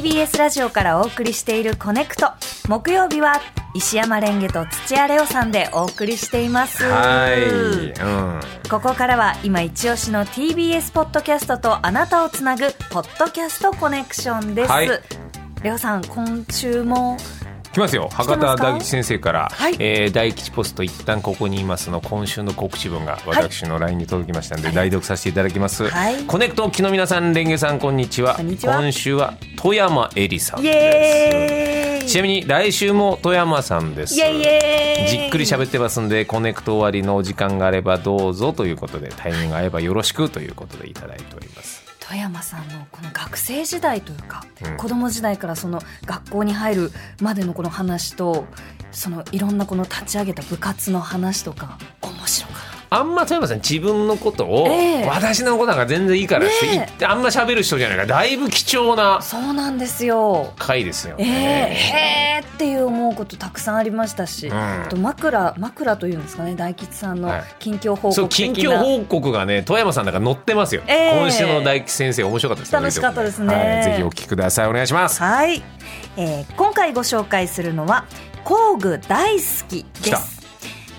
TBS ラジオからお送りしているコネクト。木曜日は石山蓮華と土屋礼央さんでお送りしています。はい、うん、ここからは今一押しの TBS ポッドキャストとあなたをつなぐポッドキャストコネクションです、はい。礼央さん今週も来ますよ。博多大吉先生から、はい。えー大吉ポスト一旦ここにいますの今週の告知文が私の LINE に届きましたので、代読させていただきます、はい。コネクト機の皆さん蓮華さんこんにちは。今週は富山えりさんイですちなみに来週も富山さんです。じっくり喋ってますんでコネクト終わりのお時間があればどうぞということでタイミングが合えばよろしくということでいただいております富山さんのこの学生時代というか、うん。子供時代からその学校に入るまでのこの話とそのいろんなこの立ち上げた部活の話とかあんま富山さん自分のことを、ええ。私のことなんか全然いいからってねえ言ってあんま喋る人じゃないからだいぶ貴重なたそうなんですよ。回ですよええ。ね。へえっていう思うことたくさんありましたし、うん。あと枕枕というんですかね大吉さんのはい。近況報そう告的近な、況報告がね富山さんなんか載ってますよ、ええ。今週の大吉先生面白かったですね楽しかったですね。はい、ぜひお聞きください。お願いします。はい、えー今回ご紹介するのは工具大好きです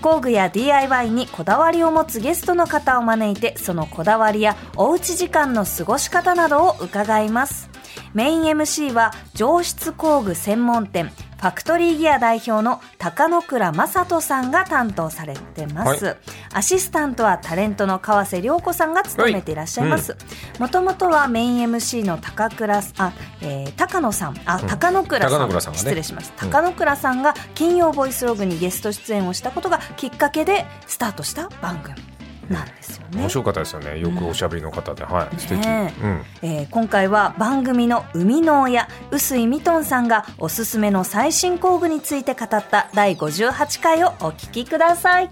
工具や DIY にこだわりを持つゲストの方を招いてそのこだわりやおうち時間の過ごし方などを伺います。メイン MC は上質工具専門店ファクトリーギア代表の高野倉正人さんが担当されてます、はアシスタントはタレントの川瀬良子さんが務めていらっしゃいます。もともとはメイン MC の高倉あ、えー高野さん。あ、うん。高野倉さん。高野倉さんがね。失礼しました。うん高野倉さんが金曜ボイスログにゲスト出演をしたことがきっかけでスタートした番組なんですよね。面白かったですよね。よくおしゃべりの方で、はい。素敵、ねうん。えー今回は番組の生みの親臼井ミトンさんがおすすめの最新工具について語った第58回をお聞きください。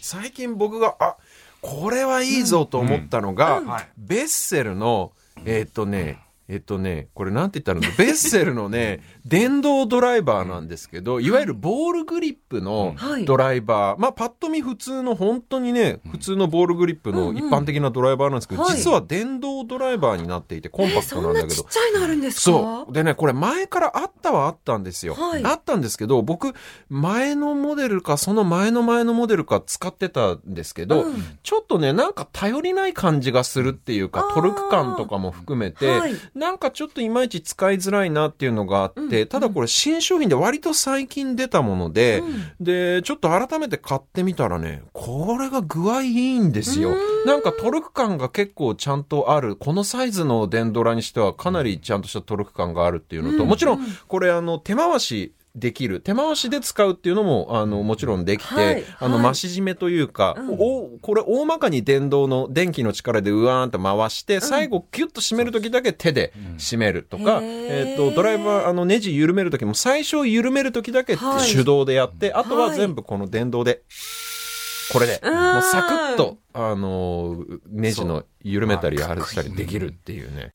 最近僕があこれはいいぞと思ったのが、はいベッセルのえーっとねえっとね、これなんて言ったの？ベッセルのね、電動ドライバーなんですけど、い。わゆるボールグリップのはい。ドライバー、まあパッと見普通の本当にね、普通のボールグリップの一般的なドライバーなんですけど、はい。実は電動ドライバーになっていてコンパクトなんだけど、ちゃいのあるんですか？そう。でね、これ前からあったはあったんですよ。はい。あったんですけど、僕、前のモデルか、その前の前のモデルか使ってたんですけど、うん。ちょっとね、なんか頼りない感じがするっていうかトルク感とかも含めて、はい。なんかちょっといまいち使いづらいなっていうのがあって、うんただこれ新商品で割と最近出たもので、うん。で、ちょっと改めて買ってみたらね、これが具合いいんですよ。う。なんかトルク感が結構ちゃんとある。このサイズの電ドラにしてはかなりちゃんとしたトルク感があるっていうのと、うん。もちろん。これあの手回しできる。手回しで使うっていうのも、あの、もちろんできて、はいあの、はい。増し締めというか、うん。お、これ大まかに電動の電気の力でうわーんと回して、最後キュッと締めるときだけ手で締めるとか、へー。えっ、と、ドライバー、あの、ネジ緩めるときも最初緩めるときだけはい。手動でやって、あとははい全部この電動で、これで、うん。もうサクッと、あのー、ネジの緩めたり外したりできるっていうね。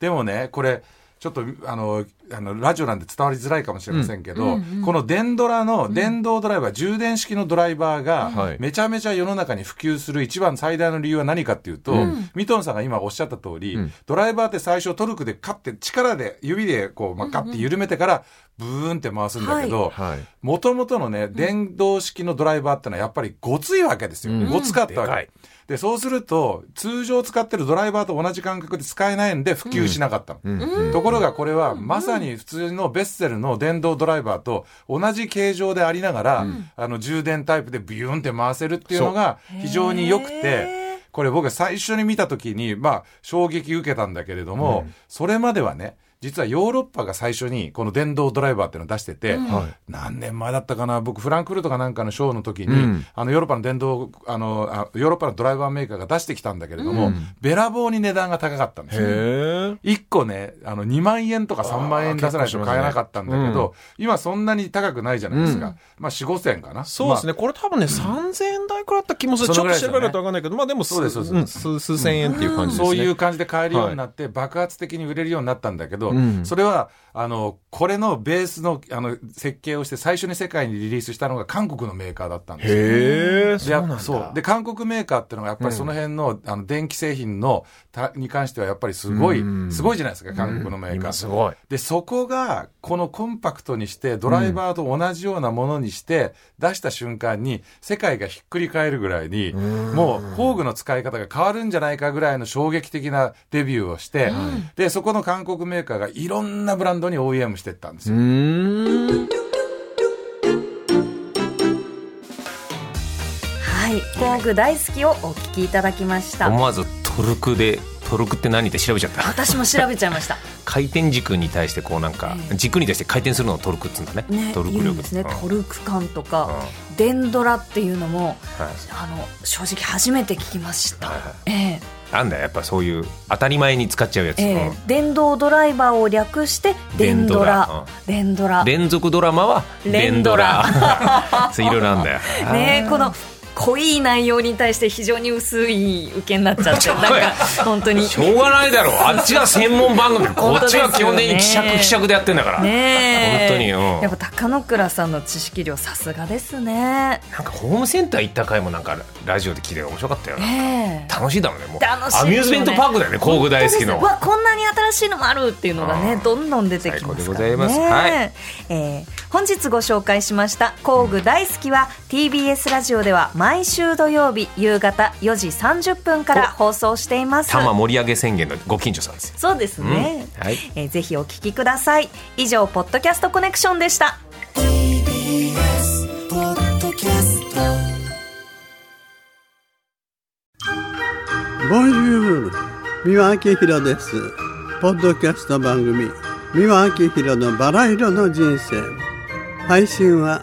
でもね、これ、ちょっと、あの、あの、ラジオなんで伝わりづらいかもしれませんけど、この電ドラの、電動ドライバー、充電式のドライバーはい。が、めちゃめちゃ世の中に普及する一番最大の理由は何かっていうと、ミトンさんが今おっしゃった通り、うん。ドライバーって最初トルクでカッて力で、指でこう、まあ、カッて緩めてから、ブーンって回すんだけど、はい。もともとのね、電動式のドライバーってのはやっぱりごついわけですよ。うん。ごつかったわけ。で、そうすると、通常使ってるドライバーと同じ感覚で使えないんで普及しなかったの。うん。うん。ところがこれはまさに普通のベッセルの電動ドライバーと同じ形状でありながら、あの充電タイプでビューンって回せるっていうのが非常に良くて、これ僕が最初に見た時に、まあ衝撃受けたんだけれども、それまではね、実はヨーロッパが最初にこの電動ドライバーっていうのを出してて、はい何年前だったかな僕フランクフルトかなんかのショーの時に、うんあのヨーロッパの電動あのあヨーロッパのドライバーメーカーが出してきたんだけれども、べらぼうに値段が高かったんですよ。へー1個ね、あの2万円とか3万円出さないと買えなかったんだけど、今そんなに高くないじゃないですか。まあ4、5千円かな。そうですね。これ多分ね、3000円台くらいだった気もする。ちょっと調べないとわかんないけど、まあでも、そうですそうですん数数千円っていう感じですね。そういう感じで買えるようになって、爆発的に売れるようになったんだけど、ん。それは、あの、これのベースの、あの、設計をして最初に世界にリリースしたのが韓国のメーカーだったんです。よ。へそうで韓国メーカーっていうのがやっぱりその辺の,、あの電気製品のたに関してはやっぱりすごい、うん。すごいじゃないですか韓国のメーカー、今すごい。でそこがこのコンパクトにしてドライバーと同じようなものにして出した瞬間に世界がひっくり返るぐらいにもう工具の使い方が変わるんじゃないかぐらいの衝撃的なデビューをして、でそこの韓国メーカーがいろんなブランドに OEM していったんですうよ。はい。工具大好きをお聞きいただきました。思わずトルクでトルクって何って調べちゃった？私も調べちゃいました。回転軸に対してこうなんか、え軸に対して回転するのをトルクっつうんだね。ねトルク力。ですね。うん。トルク感とか、うん。デンドラっていうのもはい。あの正直初めて聞きました、はいはい。ええなんだよやっぱそういう当たり前に使っちゃうやつ、ええ。うん。電動ドライバーを略してデンドラ。デンドラ。連続ドラマは連ドラ。いろいろあんだよ。ねこの濃い内容に対して非常に薄い受けになっちゃって なんか本当に。しょうがないだろう。あっちは専門番組 こっちは基本的に希釈希釈でやってんだから、ねえ。本当にうんやっぱ高野倉さんの知識量さすがですね。なんかホームセンター行った回もなんかラジオで聞いて面白かったよな、ええ。楽しいだろうねもう。楽しいね。アミューズメントパークだよね工具大好きの。わこんなに新しいのもあるっていうのがねうんどんどん出てきますからね。はい。えー本日ご紹介しました工具大好きは TBS ラジオでは毎週土曜日夕方4時30分から放送しています。多摩盛り上げ宣言のご近所さんですよ。そうですね、うん。はい。えーぜひお聞きください。以上ポッドキャストコネクションでした。ボンジュール三輪明宏です。ポッドキャスト番組三輪明宏のバラ色の人生。配信は